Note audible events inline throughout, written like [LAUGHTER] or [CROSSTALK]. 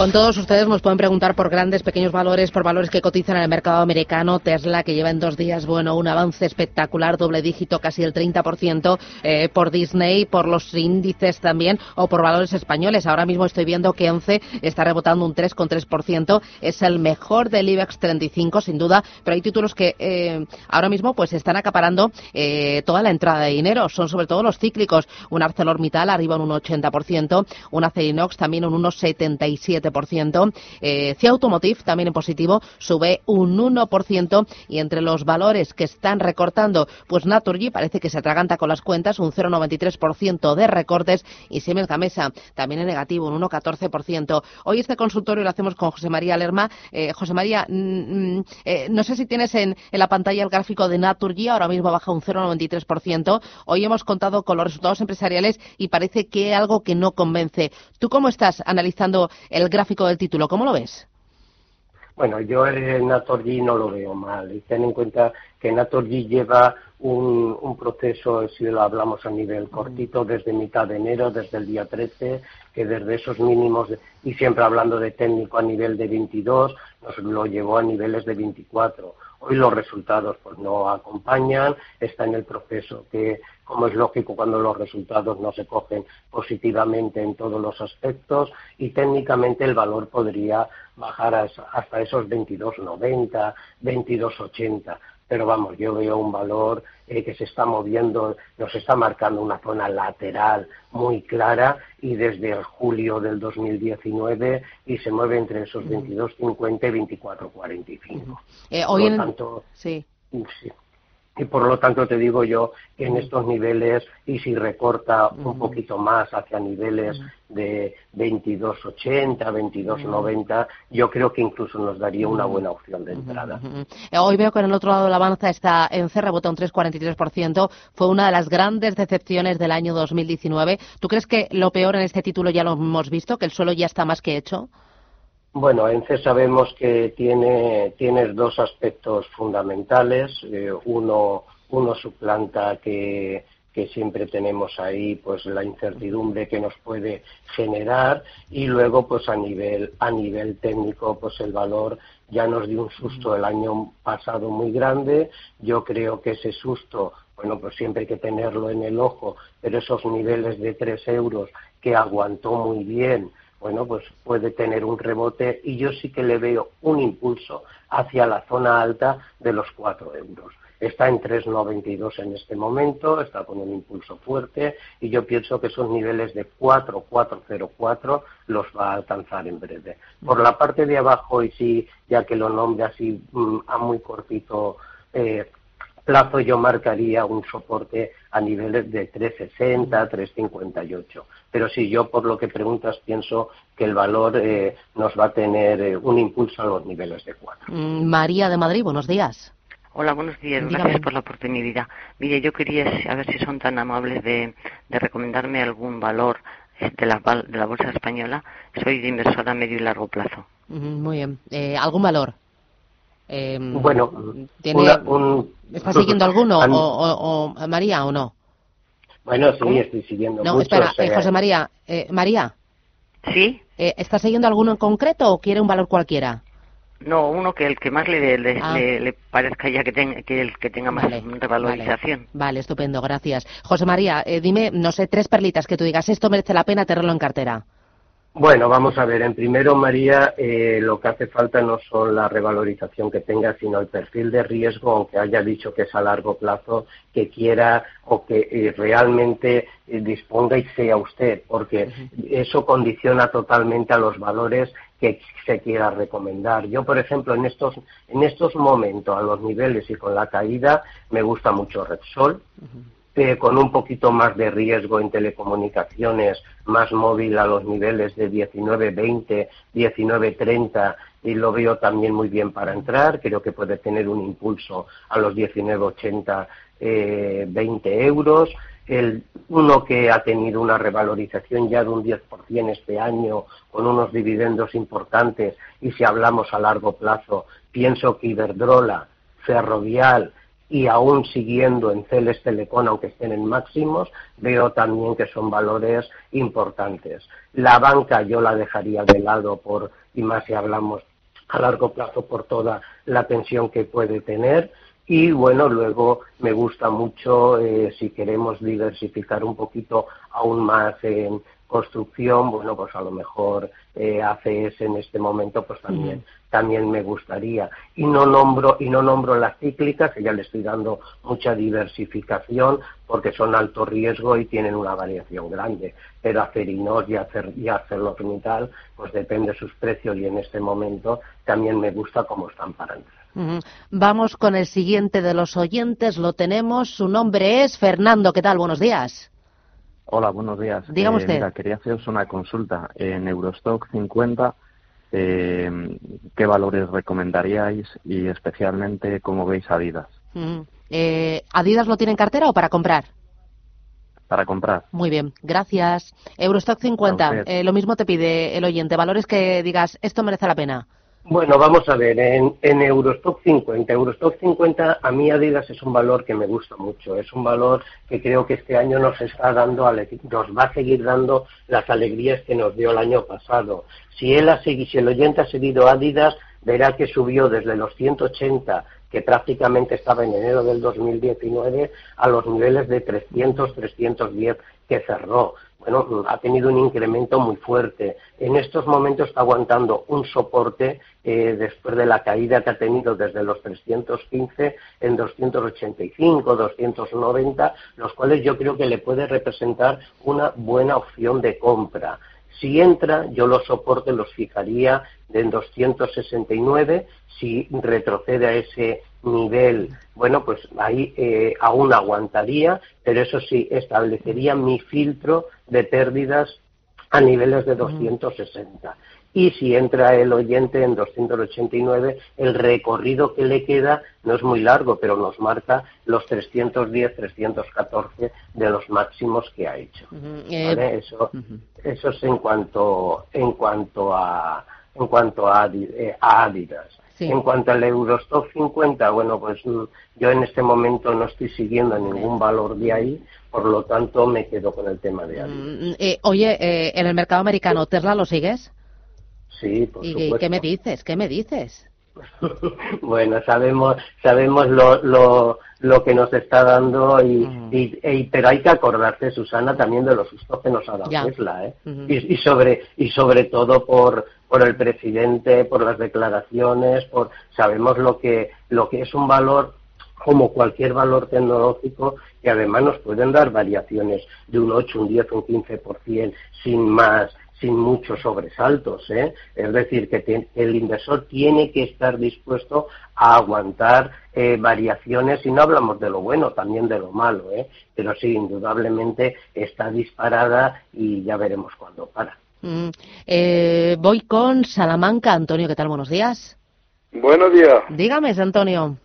Con todos ustedes nos pueden preguntar por grandes, pequeños valores, por valores que cotizan en el mercado americano. Tesla, que lleva en dos días, bueno, un avance espectacular, doble dígito, casi el 30%, eh, por Disney, por los índices también, o por valores españoles. Ahora mismo estoy viendo que 11 está rebotando un 3,3%. Es el mejor del IBEX 35, sin duda, pero hay títulos que eh, ahora mismo pues están acaparando eh, toda la entrada de dinero. Son sobre todo los cíclicos. Un ArcelorMittal arriba un 80%, un Acerinox también un 1,77%. Eh, CIA Automotive, también en positivo, sube un 1%. Y entre los valores que están recortando, pues Naturgy parece que se atraganta con las cuentas, un 0,93% de recortes. Y Siemens Gamesa, también en negativo, un 1,14%. Hoy este consultorio lo hacemos con José María Lerma. Eh, José María, mm, mm, eh, no sé si tienes en, en, la pantalla el gráfico de Naturgy, ahora mismo baja un 0,93%. Hoy hemos contado con los resultados empresariales y parece que algo que no convence. ¿Tú cómo estás analizando el gráfico? Gráfico del título. ¿Cómo lo ves? Bueno, yo el Naturgy no lo veo mal. Y ten en cuenta que Naturgy lleva un, un, proceso, si lo hablamos a nivel cortito, desde mitad de enero, desde el día 13, que desde esos mínimos, y siempre hablando de técnico a nivel de 22, nos lo llevó a niveles de 24. Hoy los resultados pues no acompañan, está en el proceso que, como es lógico, cuando los resultados no se cogen positivamente en todos los aspectos y técnicamente el valor podría bajar hasta esos 22.90, 22.80 pero vamos, yo veo un valor eh, que se está moviendo, nos está marcando una zona lateral muy clara y desde el julio del 2019 y se mueve entre esos 22.50 y 24.45. Eh, hoy Por lo tanto, sí. sí y por lo tanto te digo yo que en estos niveles y si recorta un poquito más hacia niveles de 22.80, 22.90, yo creo que incluso nos daría una buena opción de entrada. Hoy veo que en el otro lado de la balanza está en C, rebota un 3,43%, fue una de las grandes decepciones del año 2019. ¿Tú crees que lo peor en este título ya lo hemos visto, que el suelo ya está más que hecho? Bueno, ENCE sabemos que tiene, tiene dos aspectos fundamentales. Eh, uno, uno suplanta que, que siempre tenemos ahí pues la incertidumbre que nos puede generar y luego pues a nivel a nivel técnico pues el valor ya nos dio un susto el año pasado muy grande yo creo que ese susto bueno pues siempre hay que tenerlo en el ojo pero esos niveles de tres euros que aguantó muy bien bueno, pues puede tener un rebote y yo sí que le veo un impulso hacia la zona alta de los 4 euros. Está en 3,92 en este momento, está con un impulso fuerte y yo pienso que esos niveles de 4, 4,04 los va a alcanzar en breve. Por la parte de abajo, y sí, ya que lo nombre así mm, a muy cortito eh, plazo, yo marcaría un soporte a niveles de 3,60, 3,58 pero sí, yo por lo que preguntas pienso que el valor eh, nos va a tener eh, un impulso a los niveles de 4. Mm, María de Madrid, buenos días. Hola, buenos días. Gracias por la oportunidad. Mire, yo quería saber si son tan amables de, recomendarme algún valor de la, de la bolsa española. Soy de inversora a medio y largo plazo. Muy bien. Eh, ¿Algún valor? Em, bueno, ¿está siguiendo alguno, [LAUGHS] o, María, o no? Bueno, sí, estoy siguiendo No, espera, eh, José María. Eh, María. ¿Sí? Eh, ¿Está siguiendo alguno en concreto o quiere un valor cualquiera? No, uno que el que más le, le, ah. parezca ya que, que el que tenga más revalorización. Vale, estupendo, gracias. José María, dime, no sé, tres perlitas que tú digas, esto merece la pena tenerlo en cartera. Bueno, vamos a ver. En primero, María, eh, lo que hace falta no son la revalorización que tenga, sino el perfil de riesgo, aunque haya dicho que es a largo plazo, que quiera o que eh, realmente eh, disponga y sea usted, porque eso condiciona totalmente a los valores que se quiera recomendar. Yo, por ejemplo, en estos, en estos momentos, a los niveles y con la caída, me gusta mucho Repsol con un poquito más de riesgo en telecomunicaciones, más móvil a los niveles de 19.20, 19.30 y lo veo también muy bien para entrar. Creo que puede tener un impulso a los 19.80, 20 eh, euros. El, uno que ha tenido una revalorización ya de un 10% este año con unos dividendos importantes y si hablamos a largo plazo, pienso que Iberdrola, Ferrovial, y aún siguiendo en Celes Telecom, aunque estén en máximos, veo también que son valores importantes. La banca yo la dejaría de lado por, y más si hablamos a largo plazo por toda la tensión que puede tener. Y bueno, luego me gusta mucho, eh, si queremos diversificar un poquito aún más en construcción, bueno, pues a lo mejor eh, ACS en este momento, pues también, también me gustaría. Y no nombro, y no nombro las cíclicas, que ya le estoy dando mucha diversificación, porque son alto riesgo y tienen una variación grande. Pero Acerinos y, Acer, y ArcelorMittal, pues depende de sus precios y en este momento también me gusta cómo están para entrar. Vamos con el siguiente de los oyentes, lo tenemos, su nombre es Fernando, ¿qué tal? Buenos días. Hola, buenos días. Dígame usted. Mira, quería haceros una consulta. En Eurostock 50, eh, ¿qué valores recomendaríais y especialmente cómo veis Adidas? Mm. Eh, ¿Adidas lo tiene en cartera o para comprar? Para comprar. Muy bien, gracias. Eurostock 50, eh, lo mismo te pide el oyente. Valores que digas, esto merece la pena. Bueno, vamos a ver, en, en, Eurostock 50, Eurostock 50 a mí Adidas es un valor que me gusta mucho, es un valor que creo que este año nos está dando, nos va a seguir dando las alegrías que nos dio el año pasado. Si él ha si el oyente ha seguido Adidas, verá que subió desde los 180 que prácticamente estaba en enero del 2019 a los niveles de 300, 310 que cerró bueno, ha tenido un incremento muy fuerte. En estos momentos está aguantando un soporte eh, después de la caída que ha tenido desde los 315 en 285, 290, los cuales yo creo que le puede representar una buena opción de compra. Si entra, yo los soportes los fijaría en 269. Si retrocede a ese nivel, bueno, pues ahí eh, aún aguantaría, pero eso sí, establecería mi filtro de pérdidas a niveles de 260. Y si entra el oyente en 289, el recorrido que le queda no es muy largo, pero nos marca los 310, 314 de los máximos que ha hecho. Eh, eso, eso es en cuanto, en cuanto a, en cuanto a, eh, Adidas. En cuanto al Eurostock 50, bueno, pues mm, yo en este momento no estoy siguiendo ningún valor de ahí, por lo tanto me quedo con el tema de Adidas. Mm, eh, oye, eh, en el mercado americano, ¿Tesla lo sigues? Sí, por ¿Y supuesto. qué me dices? ¿Qué me dices? [LAUGHS] bueno, sabemos sabemos lo, lo, lo que nos está dando y, y, pero hay que acordarse Susana también de los sustos que nos ha dado Tesla, ¿eh? y, y, sobre y sobre todo por por el presidente, por las declaraciones, por sabemos lo que lo que es un valor como cualquier valor tecnológico que además nos pueden dar variaciones de un 8, un 10, un 15% sin más sin muchos sobresaltos. ¿eh? Es decir, que el inversor tiene que estar dispuesto a aguantar eh, variaciones, y no hablamos de lo bueno, también de lo malo, ¿eh? pero sí, indudablemente está disparada y ya veremos cuándo para. Mm, eh, voy con Salamanca. Antonio, ¿qué tal? Buenos días. Buenos días. Dígame, Antonio.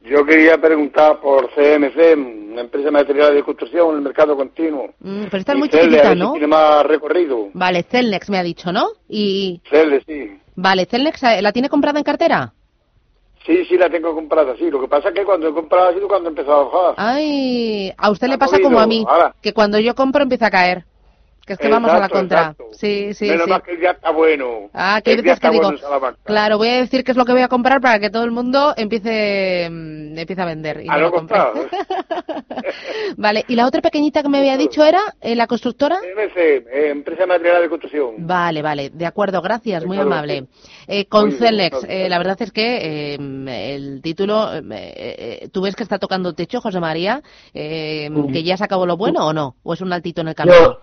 Yo quería preguntar por CMC, una empresa material de construcción en el mercado continuo. Mm, pero está muy chiquitita, ¿no? tiene más recorrido. Vale, Celnex me ha dicho, ¿no? Y... Celnex, sí. Vale, Celnex, eh, ¿la tiene comprada en cartera? Sí, sí, la tengo comprada, sí. Lo que pasa es que cuando he comprado ha sido cuando empezó a bajar. Ay, a usted le pasa como a mí, que cuando yo compro empieza a caer. Que es que vamos a la contra. Sí, sí, Menos sí. más que el día está bueno. Ah, que dices que digo, claro, voy a decir qué es lo que voy a comprar para que todo el mundo empiece, mm, empiece a vender. Y a no lo comprado. [LAUGHS] vale, ¿y la otra pequeñita que me había dicho era eh, la constructora? CMC, eh, empresa material de construcción. Vale, vale, de acuerdo, gracias, muy Claro, amable. Eh, con Muy bien, eh, la verdad es que eh, el título, eh, eh, ¿tú ves que está tocando techo, José María? Eh, ¿Que ya se acabó lo bueno o no? ¿O es un altito en el camino? Yo,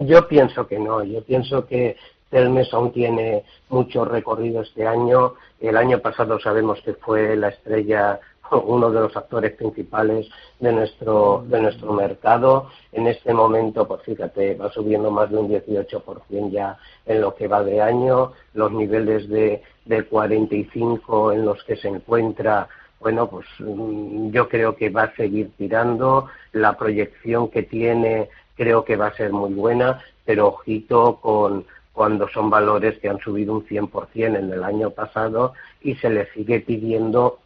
yo pienso que no, yo pienso que Telmes aún tiene mucho recorrido este año. El año pasado sabemos que fue la estrella, [LAUGHS] uno de los actores principales de nuestro, de nuestro mercado. En este momento, pues fíjate, va subiendo más de un 18% ya en lo que va de año. Los niveles de, de 45 en los que se encuentra bueno, pues mm, yo creo que va a seguir tirando. La proyección que tiene creo que va a ser muy buena, pero ojito con cuando son valores que han subido un 100% en el año pasado y se le sigue pidiendo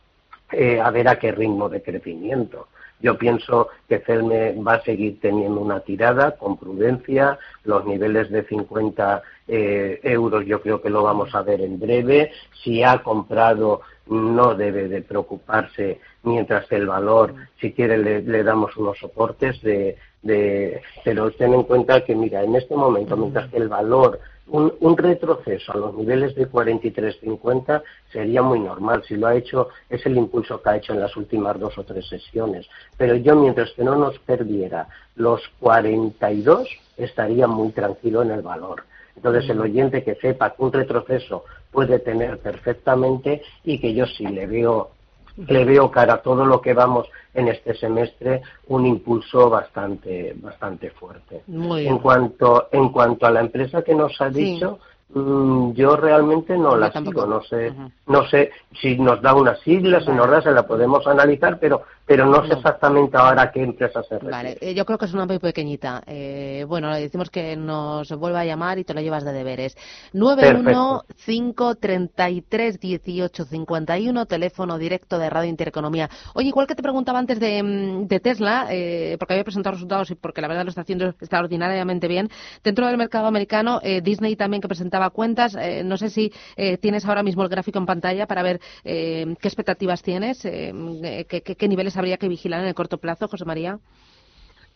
eh, a ver a qué ritmo de crecimiento. Yo pienso que Celme va a seguir teniendo una tirada con prudencia, los niveles de 50 eh, euros yo creo que lo vamos a ver en breve. Si ha comprado no debe de preocuparse mientras que el valor, si quiere, le, damos unos soportes de, de, pero ten en cuenta que, mira, en este momento, mientras que el valor un, retroceso a los niveles de 43.50 sería muy normal. Si lo ha hecho, es el impulso que ha hecho en las últimas dos o tres sesiones. Pero yo, mientras que no nos perdiera los 42, estaría muy tranquilo en el valor. Entonces, el oyente que sepa que un retroceso puede tener perfectamente y que yo sí le veo le veo cara a todo lo que vamos en este semestre un impulso bastante bastante fuerte. En cuanto en cuanto a la empresa que nos ha dicho, Mm, yo realmente no la sigo, no sé, no sé si nos da unas siglas, si nos da, se la podemos analizar, pero, pero no, sé exactamente ahora qué empresa se refiere. Vale, eh, yo creo que es una muy pequeñita. Eh, bueno, le decimos que nos vuelva a llamar y te lo llevas de deberes. 915331851, teléfono directo de Radio Intereconomía. Oye, igual que te preguntaba antes de, mm, de Tesla, eh, porque había presentado resultados y porque la verdad lo está haciendo extraordinariamente bien, dentro del mercado americano, Disney también que presentaba cuentas. Eh, no sé si eh, tienes ahora mismo el gráfico en pantalla para ver eh, qué expectativas tienes, qué, niveles habría que vigilar en el corto plazo, José María.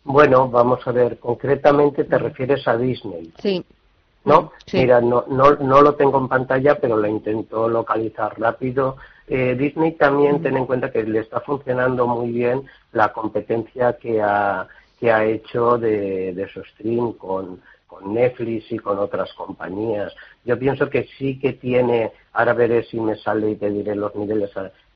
Bueno, vamos a ver, concretamente te refieres a Disney. Sí. ¿No? Mira, no, no, no lo tengo en pantalla, pero lo intento localizar rápido. Disney también ten en cuenta que le está funcionando muy bien la competencia que ha, que ha hecho de, de su stream con, con Netflix y con otras compañías. Yo pienso que sí que tiene, ahora veré si me sale y te diré los niveles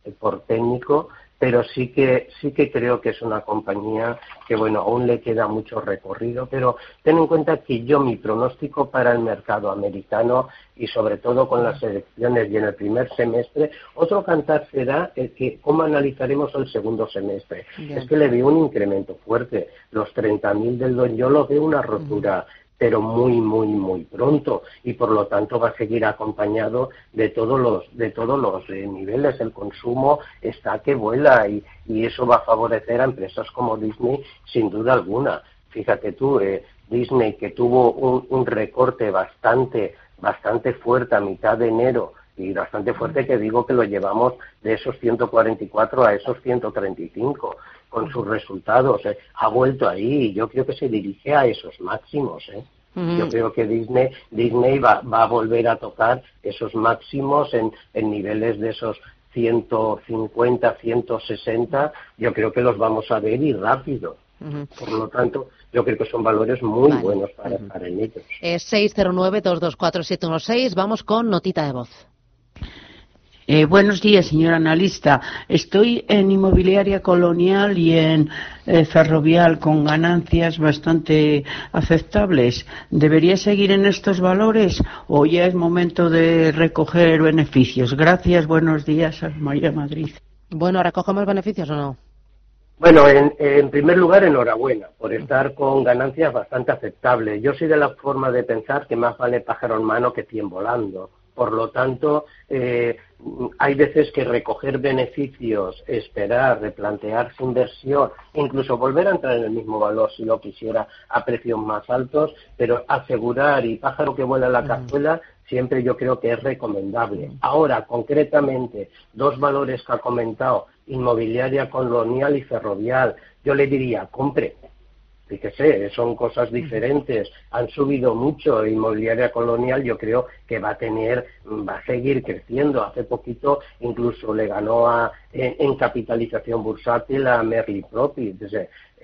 eh, por técnico, pero sí que sí que creo que es una compañía que bueno aún le queda mucho recorrido pero ten en cuenta que yo mi pronóstico para el mercado americano y sobre todo con las elecciones y en el primer semestre otro cantar será el que cómo analizaremos el segundo semestre es que le veo un incremento fuerte. Los 30.000 del don yo lo veo una rotura pero muy, muy, muy pronto y por lo tanto va a seguir acompañado de todos los, de todos los eh, niveles. El consumo está que vuela y, eso va a favorecer a empresas como Disney sin duda alguna. Fíjate tú, eh, Disney que tuvo un, un recorte bastante, bastante fuerte a mitad de enero y bastante fuerte que digo que lo llevamos de esos 144 a esos 135 con sus resultados. ¿eh? Ha vuelto ahí y yo creo que se dirige a esos máximos. ¿eh? Yo creo que Disney, Disney va, va, a volver a tocar esos máximos en, en niveles de esos 150, 160. Yo creo que los vamos a ver y rápido. Por lo tanto, yo creo que son valores muy buenos para en ellos. Es 609-224-716. Vamos con notita de voz. Eh, buenos días, señor analista. Estoy en inmobiliaria colonial y en eh, ferrovial con ganancias bastante aceptables. ¿Debería seguir en estos valores o ya es momento de recoger beneficios? Gracias, buenos días, María Madrid. Bueno, ¿recogemos beneficios o no? Bueno, en, en, primer lugar, enhorabuena por estar con ganancias bastante aceptables. Yo soy de la forma de pensar que más vale pájaro en mano que cien volando. Por lo tanto, eh, hay veces que recoger beneficios, esperar, replantear su inversión, incluso volver a entrar en el mismo valor si lo quisiera a precios más altos, pero asegurar y pájaro que vuela la cazuela siempre yo creo que es recomendable. Ahora, concretamente, dos valores que ha comentado, inmobiliaria colonial y ferrovial, yo le diría, compre, fíjese, son cosas diferentes, han subido mucho, inmobiliaria colonial yo creo que va a tener, va a seguir creciendo, hace poquito incluso le ganó a, en, capitalización bursátil a Merli Propi,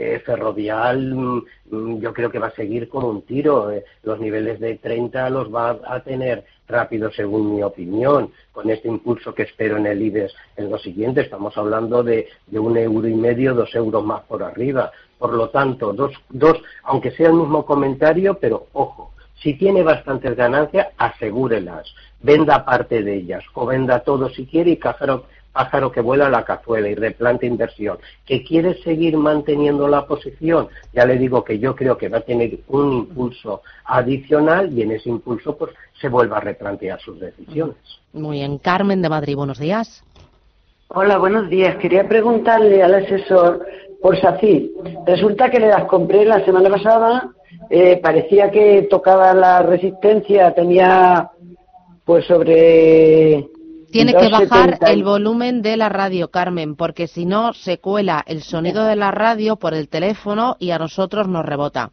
eh, ferrovial mm, yo creo que va a seguir con un tiro, eh, los niveles de 30 los va a tener rápido según mi opinión, con este impulso que espero en el IBEX en lo siguiente, estamos hablando de, de un euro y medio, dos euros más por arriba, por lo tanto, dos, dos, aunque sea el mismo comentario, pero ojo, si tiene bastantes ganancias, asegúrelas, venda parte de ellas o venda todo si quiere y pájaro, pájaro que vuela a la cazuela y replante inversión. ¿Que quiere seguir manteniendo la posición? Ya le digo que yo creo que va a tener un impulso adicional y en ese impulso pues se vuelva a replantear sus decisiones. Muy bien. Carmen de Madrid, buenos días. Hola, buenos días. Quería preguntarle al asesor por SACIR. Resulta que le las compré la semana pasada, eh, parecía que tocaba la resistencia, tenía pues sobre... Tiene que bajar el volumen de la radio, Carmen, porque si no se cuela el sonido de la radio por el teléfono y a nosotros nos rebota.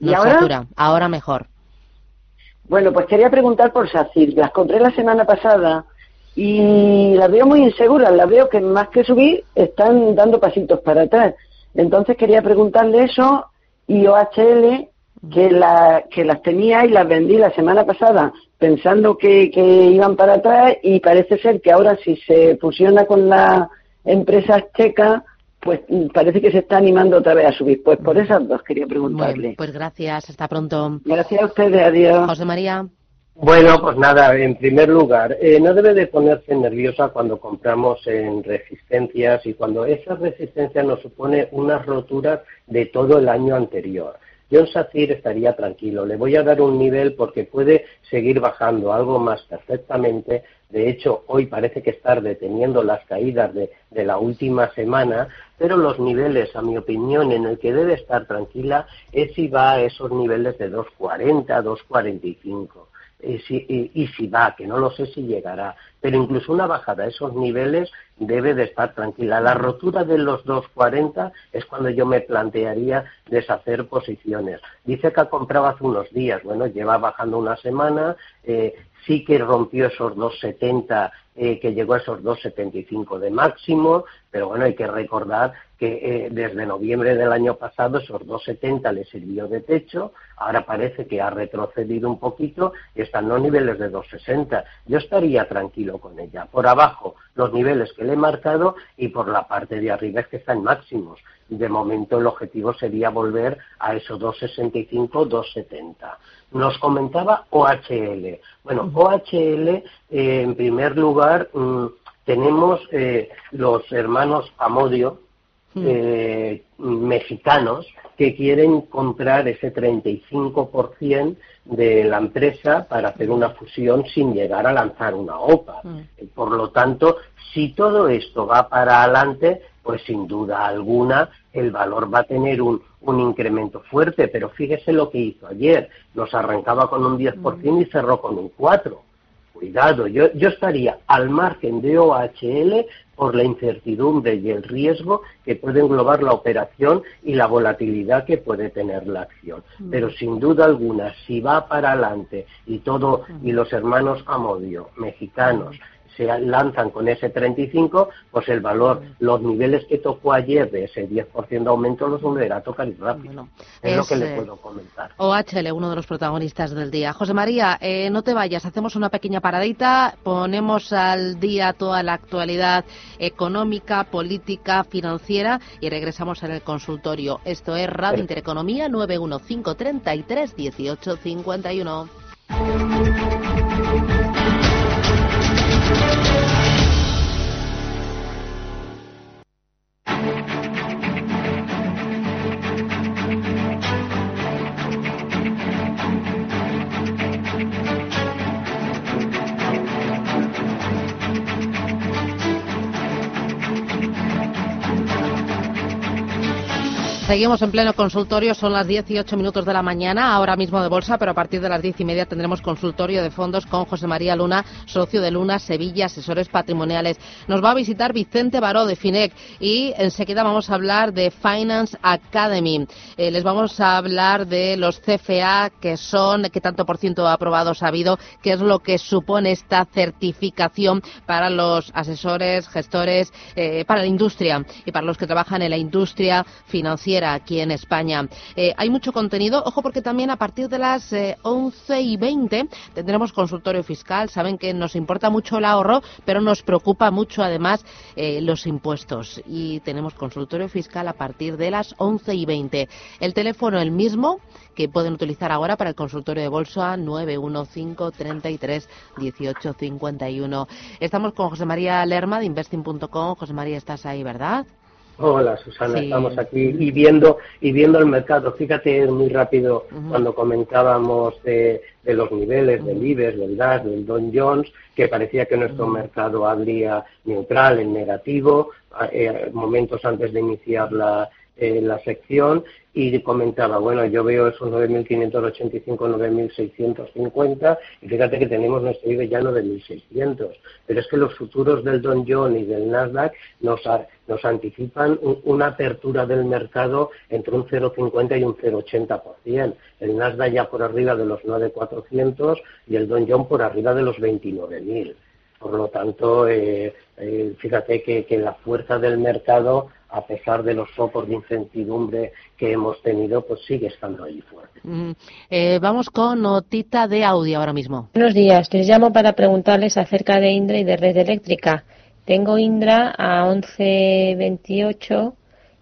Nos ¿Y ahora? satura. Ahora mejor. Bueno, pues quería preguntar por SACIR. Las compré la semana pasada y las veo muy inseguras. Las veo que más que subir están dando pasitos para atrás. Entonces quería preguntarle eso y OHL que, la, que las tenía y las vendí la semana pasada pensando que, que iban para atrás y parece ser que ahora si se fusiona con la empresa checa pues parece que se está animando otra vez a subir. Pues por esas dos quería preguntarle. Bueno, pues gracias. Hasta pronto. Gracias a ustedes. Adiós. José María. Bueno, pues nada, en primer lugar, eh, no debe de ponerse nerviosa cuando compramos en resistencias y cuando esa resistencia nos supone unas roturas de todo el año anterior. Yo en SACIR estaría tranquilo, le voy a dar un nivel porque puede seguir bajando algo más perfectamente. De hecho, hoy parece que estar deteniendo las caídas de, de la última semana, pero los niveles, a mi opinión, en el que debe estar tranquila es si va a esos niveles de 2.40, 2.45 y si, y, si va, que no lo sé si llegará, pero incluso una bajada a esos niveles debe de estar tranquila. La rotura de los 2.40 es cuando yo me plantearía deshacer posiciones. Dice que ha comprado hace unos días, bueno, lleva bajando una semana, eh, sí que rompió esos 2.70 eh, que llegó a esos 2,75 de máximo, pero bueno, hay que recordar que eh, desde noviembre del año pasado esos 2,70 le sirvió de techo, ahora parece que ha retrocedido un poquito y están los niveles de 2,60. Yo estaría tranquilo con ella. Por abajo, los niveles que le he marcado y por la parte de arriba es que están máximos. De momento el objetivo sería volver a esos 2,65, 2,70. Nos comentaba OHL. Bueno, OHL, eh, en primer lugar, mmm, tenemos eh, los hermanos Amodio, eh, mexicanos, que quieren comprar ese 35% de la empresa para hacer una fusión sin llegar a lanzar una OPA. Mm. Por lo tanto, si todo esto va para adelante, pues sin duda alguna el valor va a tener un, un incremento fuerte, pero fíjese lo que hizo ayer, nos arrancaba con un 10% y cerró con un 4%. Cuidado, yo, yo estaría al margen de OHL por la incertidumbre y el riesgo que puede englobar la operación y la volatilidad que puede tener la acción. Pero sin duda alguna, si va para adelante y todo, y los hermanos Amodio, mexicanos, se lanzan con ese 35, pues el valor, los niveles que tocó ayer de ese 10% de aumento los volverá a tocar y rápido. Bueno, es, es, lo que le puedo comentar. OHL, uno de los protagonistas del día. José María, eh, no te vayas, hacemos una pequeña paradita, ponemos al día toda la actualidad económica, política, financiera y regresamos en el consultorio. Esto es Radio Intereconomía 91533 Seguimos en pleno consultorio, son las 18 minutos de la mañana, ahora mismo de bolsa, pero a partir de las diez y media tendremos consultorio de fondos con José María Luna, socio de Luna Sevilla, asesores patrimoniales. Nos va a visitar Vicente Baró de FINEC y enseguida vamos a hablar de Finance Academy. Eh, les vamos a hablar de los CFA, que son, qué tanto por ciento aprobados ha habido, qué es lo que supone esta certificación para los asesores, gestores, eh, para la industria y para los que trabajan en la industria financiera aquí en España. Eh, hay mucho contenido, ojo porque también a partir de las eh, 11 y 20 tendremos consultorio fiscal. Saben que nos importa mucho el ahorro, pero nos preocupa mucho además eh, los impuestos. Y tenemos consultorio fiscal a partir de las 11 y 20. El teléfono el mismo que pueden utilizar ahora para el consultorio de bolsa 915 33 18 51. Estamos con José María Lerma de investing.com. José María, estás ahí, ¿verdad? Hola Susana, sí. estamos aquí y viendo y viendo el mercado. Fíjate muy rápido uh -huh. cuando comentábamos de, de los niveles del IBEX, del DAS, del Don Jones, que parecía que nuestro mercado habría neutral, en negativo, eh, momentos antes de iniciar la, eh, la sección y comentaba, bueno, yo veo esos 9.585, 9.650 y fíjate que tenemos nuestro IBE ya 9.600. Pero es que los futuros del Don John y del Nasdaq nos, nos anticipan una apertura del mercado entre un 0,50 y un 0,80%. El Nasdaq ya por arriba de los 9.400 y el Don John por arriba de los 29.000. Por lo tanto, eh, eh, fíjate que, que la fuerza del mercado a pesar de los sopos de incertidumbre que hemos tenido, pues sigue estando ahí fuerte. Mm, eh, vamos con notita de audio ahora mismo. Buenos días, les llamo para preguntarles acerca de Indra y de red eléctrica. Tengo Indra a 11.28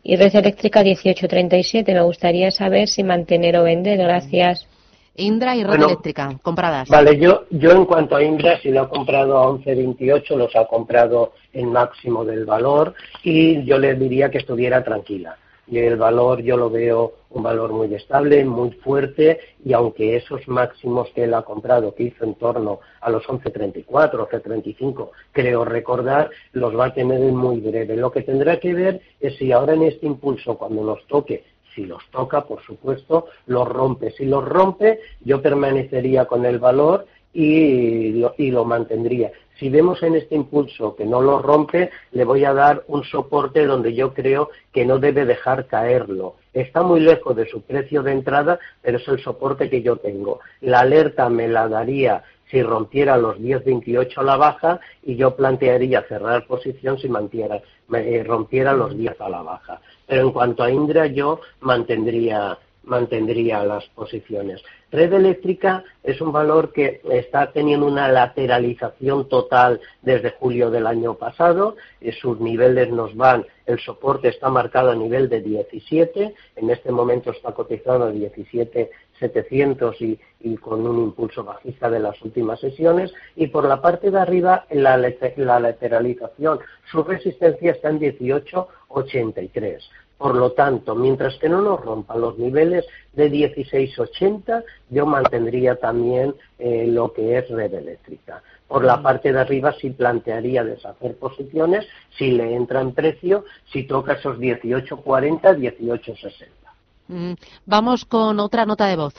y red eléctrica 18.37. Me gustaría saber si mantener o vender. Gracias. Indra y red eléctrica, compradas. Vale, yo, yo en cuanto a Indra, si lo ha comprado a 11.28, los ha comprado en máximo del valor y yo le diría que estuviera tranquila. Y el valor yo lo veo un valor muy estable, muy fuerte y aunque esos máximos que él ha comprado, que hizo en torno a los 11.34, 11.35, creo recordar, los va a tener en muy breve. Lo que tendrá que ver es si ahora en este impulso, cuando nos toque si los toca, por supuesto, los rompe. Si los rompe, yo permanecería con el valor y lo, y lo mantendría. Si vemos en este impulso que no lo rompe, le voy a dar un soporte donde yo creo que no debe dejar caerlo. Está muy lejos de su precio de entrada, pero es el soporte que yo tengo. La alerta me la daría si rompiera los 10.28 a la baja y yo plantearía cerrar posición si mantiera, eh, rompiera los 10 a la baja. Pero en cuanto a Indra, yo mantendría, mantendría las posiciones. Red eléctrica es un valor que está teniendo una lateralización total desde julio del año pasado. Sus niveles nos van, el soporte está marcado a nivel de 17, en este momento está cotizado a 17,700 y, y con un impulso bajista de las últimas sesiones. Y por la parte de arriba, la, la lateralización, su resistencia está en 18,83. Por lo tanto, mientras que no nos rompan los niveles de 16,80, yo mantendría también eh, lo que es red eléctrica. Por la parte de arriba sí plantearía deshacer posiciones si le entra en precio, si toca esos 18,40, 18,60. Mm, vamos con otra nota de voz.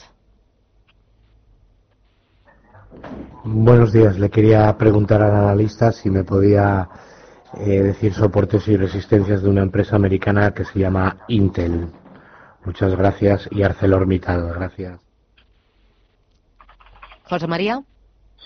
Buenos días. Le quería preguntar al analista si me podía eh, decir soportes y resistencias de una empresa americana que se llama Intel. Muchas gracias. Y ArcelorMittal, gracias. José María.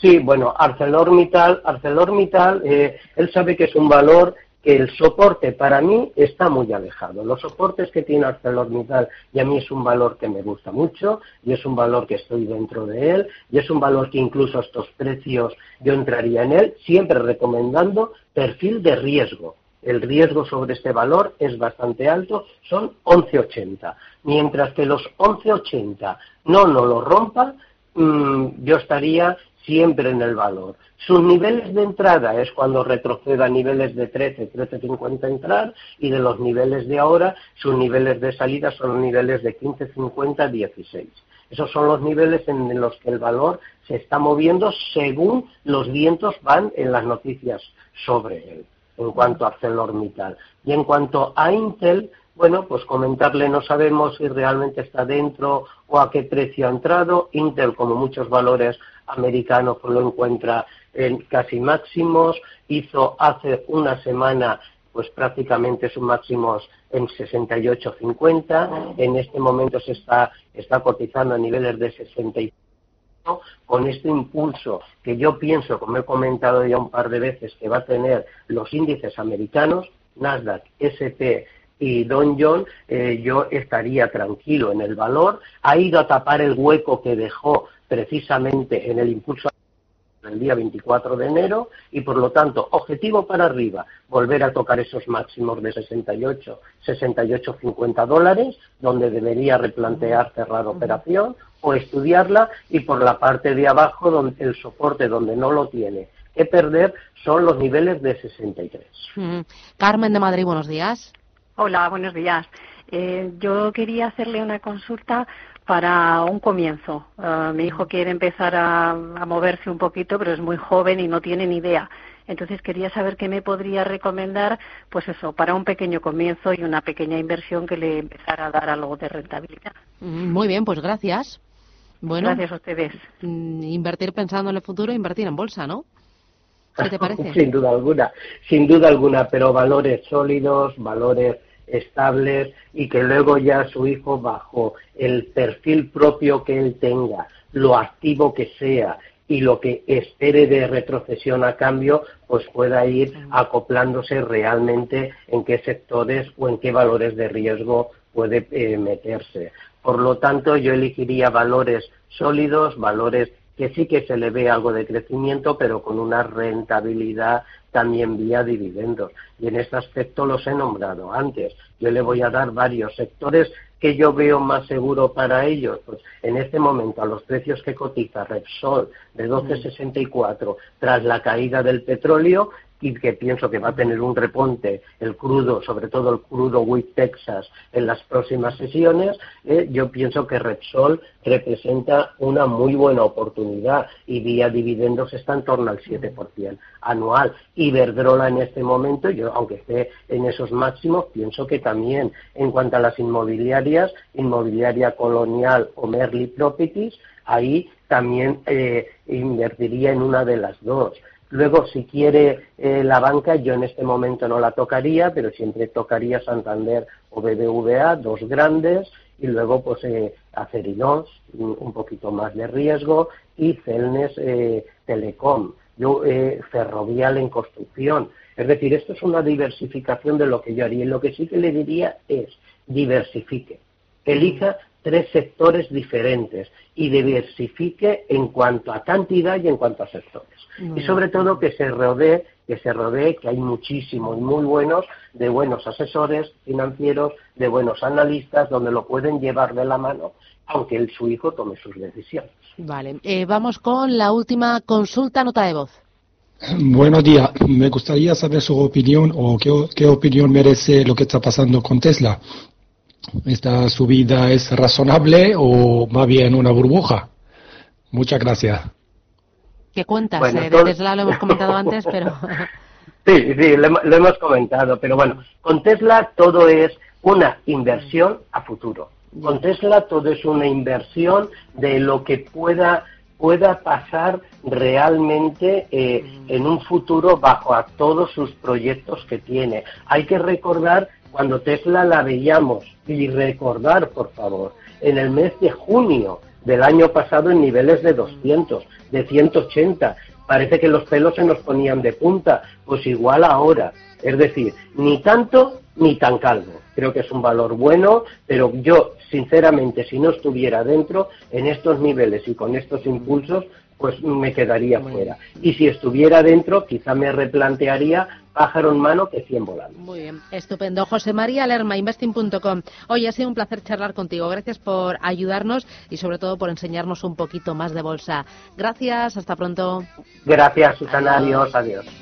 Sí, bueno, ArcelorMittal, ArcelorMittal, eh, él sabe que es un valor el soporte para mí está muy alejado. Los soportes que tiene ArcelorMittal y a mí es un valor que me gusta mucho y es un valor que estoy dentro de él y es un valor que incluso a estos precios yo entraría en él, siempre recomendando perfil de riesgo. El riesgo sobre este valor es bastante alto, son 11.80. Mientras que los 11.80 no nos lo rompan, mm, yo estaría siempre en el valor. Sus niveles de entrada es cuando retroceda a niveles de 13, 13.50 entrar y de los niveles de ahora, sus niveles de salida son niveles de 15.50, 16. Esos son los niveles en los que el valor se está moviendo según los vientos van en las noticias sobre él, en cuanto a ArcelorMittal. Y en cuanto a Intel, bueno, pues comentarle, no sabemos si realmente está dentro o a qué precio ha entrado. Intel, como muchos valores americanos, pues lo encuentra en casi máximos. Hizo hace una semana pues prácticamente sus máximos en 68.50. En este momento se está, está cotizando a niveles de 65 con este impulso que yo pienso, como he comentado ya un par de veces, que va a tener los índices americanos, Nasdaq, SP y Don John, eh, yo estaría tranquilo en el valor. Ha ido a tapar el hueco que dejó precisamente en el impulso el día 24 de enero y por lo tanto objetivo para arriba volver a tocar esos máximos de 68 68 50 dólares donde debería replantear cerrar operación o estudiarla y por la parte de abajo donde el soporte donde no lo tiene que perder son los niveles de 63 Carmen de Madrid buenos días Hola, buenos días. Eh, yo quería hacerle una consulta para un comienzo. Ah, mi hijo quiere empezar a, moverse un poquito, pero es muy joven y no tiene ni idea. Entonces quería saber qué me podría recomendar, pues eso, para un pequeño comienzo y una pequeña inversión que le empezara a dar algo de rentabilidad. Mm, muy bien, pues gracias. Bueno, gracias a ustedes. Mm, invertir pensando en el futuro, invertir en bolsa, ¿no? ¿Qué te [LAUGHS] parece? sin duda alguna, sin duda alguna, pero valores sólidos, valores estables y que luego ya su hijo bajo el perfil propio que él tenga, lo activo que sea y lo que espere de retrocesión a cambio, pues pueda ir acoplándose realmente en qué sectores o en qué valores de riesgo puede eh, meterse. Por lo tanto, yo elegiría valores sólidos, valores que sí que se le ve algo de crecimiento, pero con una rentabilidad también vía dividendos. Y en este aspecto los he nombrado antes. Yo le voy a dar varios sectores que yo veo más seguro para ellos. Pues en este momento, a los precios que cotiza Repsol de 12,64 tras la caída del petróleo, y que pienso que va a tener un reponte el crudo, sobre todo el crudo Wheat Texas, en las próximas sesiones, eh, yo pienso que Repsol representa una muy buena oportunidad y vía dividendos está en torno al 7% anual. Iberdrola en este momento, yo aunque esté en esos máximos, pienso que también en cuanto a las inmobiliarias, inmobiliaria colonial o Merly Properties, ahí también eh, invertiría en una de las dos. Luego, si quiere eh, la banca, yo en este momento no la tocaría, pero siempre tocaría Santander o BBVA, dos grandes, y luego pues eh, Acerinos, un poquito más de riesgo, y Celnes eh, Telecom, yo eh, Ferrovial en construcción. Es decir, esto es una diversificación de lo que yo haría. Y lo que sí que le diría es diversifique. Elija tres sectores diferentes y diversifique en cuanto a cantidad y en cuanto a sectores. y sobre todo que se rodee, que se rodee, que hay muchísimos muy buenos, de buenos asesores financieros, de buenos analistas, donde lo pueden llevar de la mano, aunque el, su hijo tome sus decisiones. Vale, eh, vamos con la última consulta, nota de voz. Buenos días. Me gustaría saber su opinión o qué, qué opinión merece lo que está pasando con Tesla. ¿Esta subida es razonable o más bien una burbuja? Muchas gracias. ¿Qué cuentas? Eh, de Tesla lo hemos comentado antes, pero... [LAUGHS] sí, sí, lo, hemos comentado, pero bueno, con Tesla todo es una inversión a futuro. Con Tesla todo es una inversión de lo que pueda pueda pasar realmente eh, en un futuro bajo a todos sus proyectos que tiene. Hay que recordar cuando Tesla la veíamos y recordar, por favor, en el mes de junio del año pasado en niveles de 200, de 180. Parece que los pelos se nos ponían de punta, pues igual ahora. Es decir, ni tanto ni tan calvo. Creo que es un valor bueno, pero yo, sinceramente, si no estuviera dentro, en estos niveles y con estos impulsos, pues me quedaría fuera. Y si estuviera dentro, quizá me replantearía pájaro en mano que 100 volando. Muy bien, estupendo. José María Lerma, investing.com. Hoy ha sido un placer charlar contigo. Gracias por ayudarnos y sobre todo por enseñarnos un poquito más de bolsa. Gracias, hasta pronto. Gracias, Susana. Adiós, adiós.